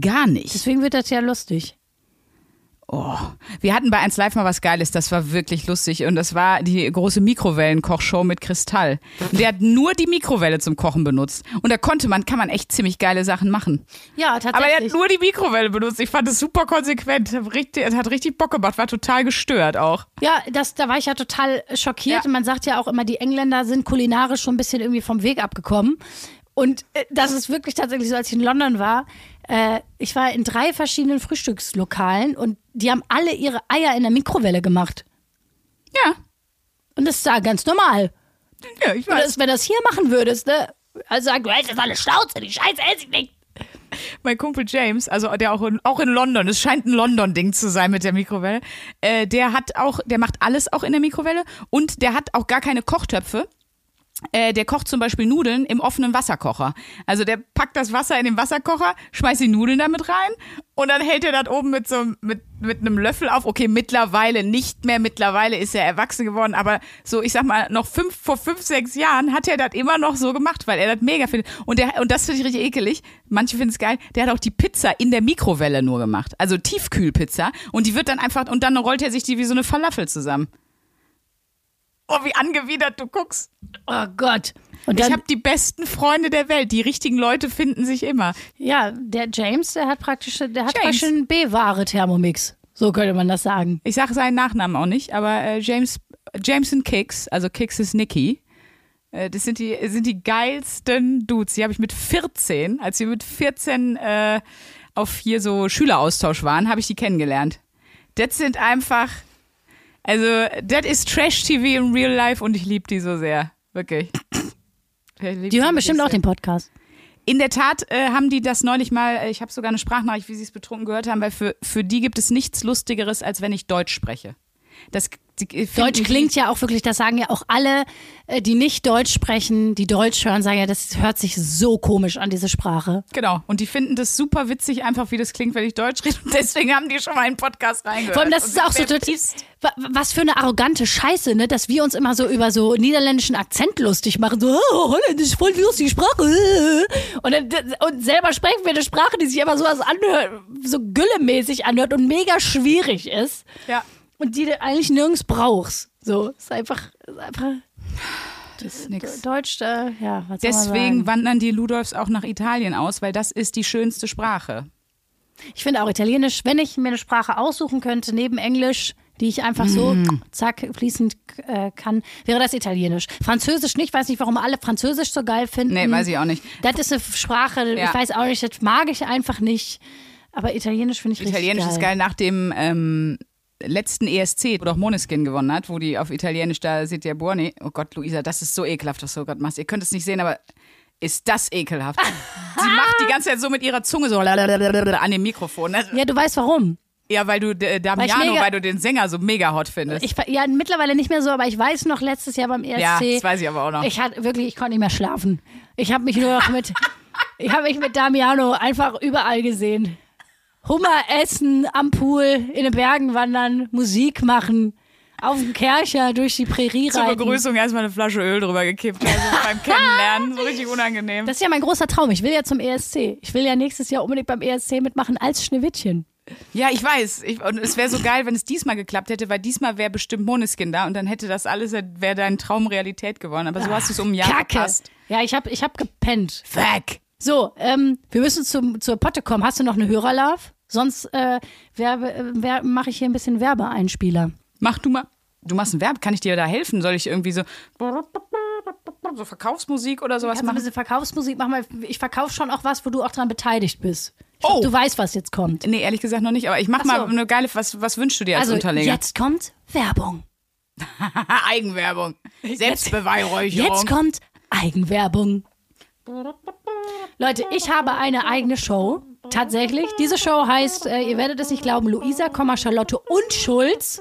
Gar nicht. Deswegen wird das ja lustig. Oh. Wir hatten bei 1 Live mal was Geiles, das war wirklich lustig. Und das war die große Mikrowellenkochshow mit Kristall. Und der hat nur die Mikrowelle zum Kochen benutzt. Und da konnte man, kann man echt ziemlich geile Sachen machen. Ja, Aber er tatsächlich. hat nur die Mikrowelle benutzt. Ich fand es super konsequent. Richtig, es hat richtig Bock gemacht, war total gestört auch. Ja, das, da war ich ja total schockiert. Ja. Und man sagt ja auch immer, die Engländer sind kulinarisch schon ein bisschen irgendwie vom Weg abgekommen. Und äh, das ist wirklich tatsächlich so, als ich in London war. Äh, ich war in drei verschiedenen Frühstückslokalen und die haben alle ihre Eier in der Mikrowelle gemacht. Ja, Und das ist da ganz normal. ja ich weiß. das, wenn du das hier machen würdest, ne? Also sagen, du hältst jetzt alle Schnauze, die Scheiße esse ich nicht. Mein Kumpel James, also der auch in, auch in London, es scheint ein London-Ding zu sein mit der Mikrowelle, äh, der hat auch, der macht alles auch in der Mikrowelle und der hat auch gar keine Kochtöpfe. Äh, der kocht zum Beispiel Nudeln im offenen Wasserkocher. Also der packt das Wasser in den Wasserkocher, schmeißt die Nudeln damit rein und dann hält er das oben mit so mit, mit einem Löffel auf. Okay, mittlerweile nicht mehr, mittlerweile ist er erwachsen geworden, aber so, ich sag mal, noch fünf, vor fünf, sechs Jahren hat er das immer noch so gemacht, weil er das mega findet. Und, der, und das finde ich richtig ekelig. Manche finden es geil. Der hat auch die Pizza in der Mikrowelle nur gemacht. Also Tiefkühlpizza. Und die wird dann einfach, und dann rollt er sich die wie so eine Falafel zusammen. Oh, wie angewidert du guckst. Oh Gott. Und Ich dann, habe die besten Freunde der Welt. Die richtigen Leute finden sich immer. ja, der James, der hat praktisch, der hat James. praktisch einen B-Ware Thermomix. So könnte man das sagen. Ich sage seinen Nachnamen auch nicht, aber äh, James Jameson Kicks, also Kicks ist Nicky. Äh, das sind die, sind die geilsten Dudes. Die habe ich mit 14, als wir mit 14 äh, auf hier so Schüleraustausch waren, habe ich die kennengelernt. Das sind einfach, also das ist Trash-TV in Real Life und ich liebe die so sehr. Wirklich. Die hören bestimmt auch den Podcast. In der Tat äh, haben die das neulich mal, äh, ich habe sogar eine Sprachnachricht, wie sie es betrunken gehört haben, weil für, für die gibt es nichts Lustigeres, als wenn ich Deutsch spreche. Das, Deutsch die- klingt ja auch wirklich, das sagen ja auch alle, äh, die nicht Deutsch sprechen, die Deutsch hören, sagen ja, das hört sich so komisch an, diese Sprache. Genau. Und die finden das super witzig, einfach wie das klingt, wenn ich Deutsch rede. Und deswegen haben die schon mal in den Podcast reingehört. Vor allem, das ist auch so total, was für eine arrogante Scheiße, ne, dass wir uns immer so über so niederländischen Akzent lustig machen, so, oh, Holländisch, voll lustige Sprache. Und, dann, und selber sprechen wir eine Sprache, die sich aber sowas anhört, so güllemäßig anhört und mega schwierig ist. Ja. Und die du eigentlich nirgends brauchst. So, ist einfach, ist einfach Das ist nix. Deutsch, äh, ja, was Deswegen wandern die Ludolfs auch nach Italien aus, weil das ist die schönste Sprache. Ich finde auch Italienisch, wenn ich mir eine Sprache aussuchen könnte, neben Englisch, die ich einfach so Mhm. zack fließend äh, kann, wäre das Italienisch. Französisch nicht, weiß nicht, warum alle Französisch so geil finden. Nee, weiß ich auch nicht. Das ist eine Sprache, Ja. ich weiß auch nicht, das mag ich einfach nicht. Aber Italienisch finde ich Italienisch richtig ist geil nach dem ähm, letzten ESC, wo doch Moneskin gewonnen hat, wo die auf Italienisch da ihr Buoni. Oh Gott, Luisa, das ist so ekelhaft, was du gerade machst. Ihr könnt es nicht sehen, aber ist das ekelhaft. Sie macht die ganze Zeit so mit ihrer Zunge so an dem Mikrofon. ne? Ja, du weißt warum. Ja, weil du äh, Damiano, mega- weil du den Sänger so mega hot findest. Ich, ja, mittlerweile nicht mehr so, aber ich weiß noch letztes Jahr beim ESC. ja, das weiß ich aber auch noch. Ich hatte wirklich, ich konnte nicht mehr schlafen. Ich habe mich nur noch mit, ich habe mich mit Damiano einfach überall gesehen. Hummer essen, am Pool, in den Bergen wandern, Musik machen, auf dem Kercher durch die Prärie Zur reiten. Begrüßung erstmal eine Flasche Öl drüber gekippt. Also beim Kennenlernen, so richtig unangenehm. Das ist ja mein großer Traum. Ich will ja zum ESC. Ich will ja nächstes Jahr unbedingt beim ESC mitmachen als Schneewittchen. Ja, ich weiß. Ich, und es wäre so geil, wenn es diesmal geklappt hätte, weil diesmal wäre bestimmt Moneskin da und dann hätte das alles, wäre dein Traum Realität geworden. Aber so hast du es um ein Jahr Kacke. verpasst. Ja, ich habe ich hab gepennt. Fuck. So, ähm, wir müssen zum, zur Potte kommen. Hast du noch eine Hörerlove? Sonst äh, werbe- äh, mache ich hier ein bisschen Werbeeinspieler. Mach du mal. Du machst ein Verb, kann ich dir da helfen? Soll ich irgendwie so so Verkaufsmusik oder sowas Kannst du ein machen? bisschen Verkaufsmusik machen? Weil ich verkaufe schon auch was, wo du auch dran beteiligt bist. Ich Oh. glaub, du weißt, was jetzt kommt. Nee, ehrlich gesagt noch nicht, aber ich mach Ach so. mal eine geile, was, was wünschst du dir als Also, Unterleger? jetzt kommt Werbung. Eigenwerbung. Selbstbeweihräucherung. Jetzt kommt Eigenwerbung. Leute, ich habe eine eigene Show. Tatsächlich. Diese Show heißt, äh, ihr werdet es nicht glauben, Luisa, Charlotte und Schulz.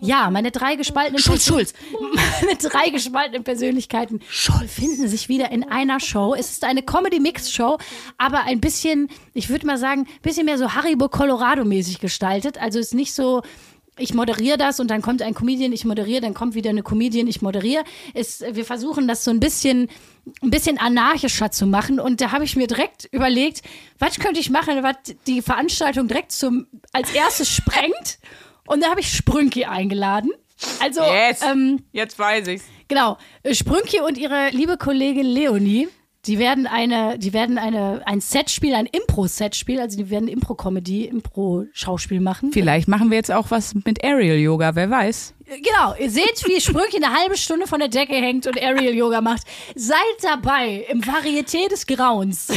Ja, meine drei gespaltenen Schulz, Schulz. meine drei gespaltenen Persönlichkeiten finden sich wieder in einer Show. Es ist eine Comedy-Mix-Show, aber ein bisschen, ich würde mal sagen, ein bisschen mehr so Haribo Colorado-mäßig gestaltet. Also ist nicht so, ich moderiere das und dann kommt ein Comedian, ich moderiere, dann kommt wieder eine Comedian, ich moderiere. Es, wir versuchen das so ein bisschen, ein bisschen anarchischer zu machen und da habe ich mir direkt überlegt, was könnte ich machen, was die Veranstaltung direkt zum, als erstes sprengt. Und da habe ich Sprünki eingeladen. Also, Yes. ähm, Jetzt weiß ich's. Genau. Sprünki und ihre liebe Kollegin Leonie, die werden eine, die werden eine, ein Set spielen, ein Impro-Set spielen, also die werden Impro-Comedy, Impro-Schauspiel machen. Vielleicht machen wir jetzt auch was mit Aerial Yoga, wer weiß. Genau, ihr seht, wie Sprünki eine halbe Stunde von der Decke hängt und Aerial-Yoga macht. Seid dabei im Varieté des Grauens.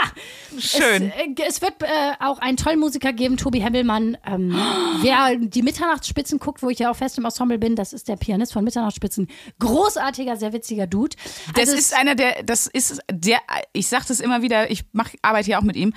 Schön. Es, äh, es wird äh, auch einen tollen Musiker geben, Tobi Hemmelmann. Ähm, wer die Mitternachtsspitzen guckt, wo ich ja auch fest im Ensemble bin, das ist der Pianist von Mitternachtsspitzen. Großartiger, sehr witziger Dude. Das Also ist es- einer der, das ist der, ich sag das immer wieder, ich mach, arbeite ja auch mit ihm.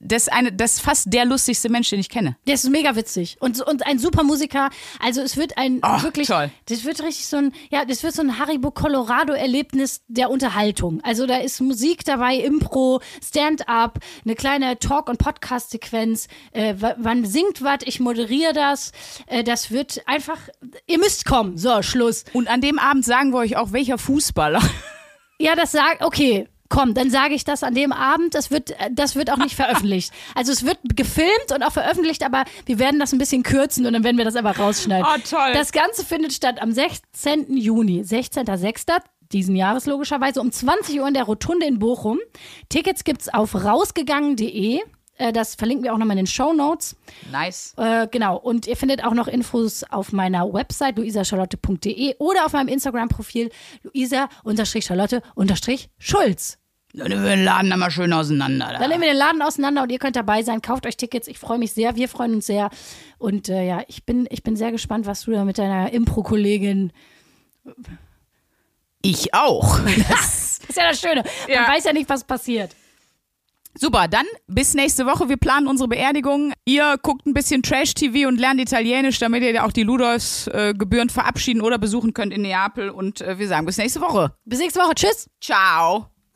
Das ist, eine, das ist fast der lustigste Mensch, den ich kenne. Der ist mega witzig und, und ein super Musiker. Also es wird ein Ach, wirklich, toll. das wird richtig so ein, ja, das wird so ein Haribo Colorado Erlebnis der Unterhaltung. Also da ist Musik dabei, Impro, Stand-up, eine kleine Talk- und Podcast-Sequenz. Äh, w- man singt was, ich moderiere das. Äh, das wird einfach, ihr müsst kommen. So, Schluss. Und an dem Abend sagen wir euch auch, welcher Fußballer. Ja, das sagt, okay. Komm, dann sage ich das an dem Abend. Das wird, äh, das wird auch nicht veröffentlicht. Also es wird gefilmt und auch veröffentlicht, aber wir werden das ein bisschen kürzen und dann werden wir das aber rausschneiden. Oh, toll. Das Ganze findet statt am 16. Juni, 16.06. diesen Jahres logischerweise, um 20 Uhr in der Rotunde in Bochum. Tickets gibt's auf rausgegangen.de. Äh, Das verlinken wir auch nochmal in den Show Notes. Nice. Äh, genau. Und ihr findet auch noch Infos auf meiner Website luisacharlotte.de oder auf meinem Instagram-Profil luisa-charlotte-schulz. Dann nehmen wir den Laden dann mal schön auseinander. Da. Dann nehmen wir den Laden auseinander und ihr könnt dabei sein. Kauft euch Tickets. Ich freue mich sehr. Wir freuen uns sehr. Und äh, ja, ich bin, ich bin sehr gespannt, was du da mit deiner Impro-Kollegin. Ich auch. Das ist ja das Schöne. Man Ja. weiß ja nicht, was passiert. Super, dann bis nächste Woche. Wir planen unsere Beerdigung. Ihr guckt ein bisschen Trash-TV und lernt Italienisch, damit ihr auch die Ludolfs äh, gebührend verabschieden oder besuchen könnt in Neapel. Und äh, wir sagen bis nächste Woche. Bis nächste Woche. Tschüss. Ciao.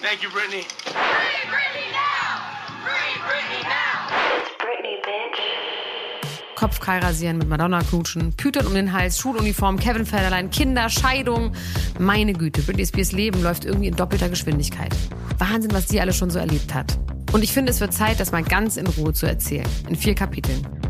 Thank you, Brittany. Kopfkeil rasieren, mit Madonna knutschen, Pütern um den Hals, Schuluniform, Kevin Federlein, Kinder, Scheidung. Meine Güte, Britney Spears Leben läuft irgendwie in doppelter Geschwindigkeit. Wahnsinn, was die alle schon so erlebt hat. Und ich finde, es wird Zeit, das mal ganz in Ruhe zu erzählen. In vier Kapiteln.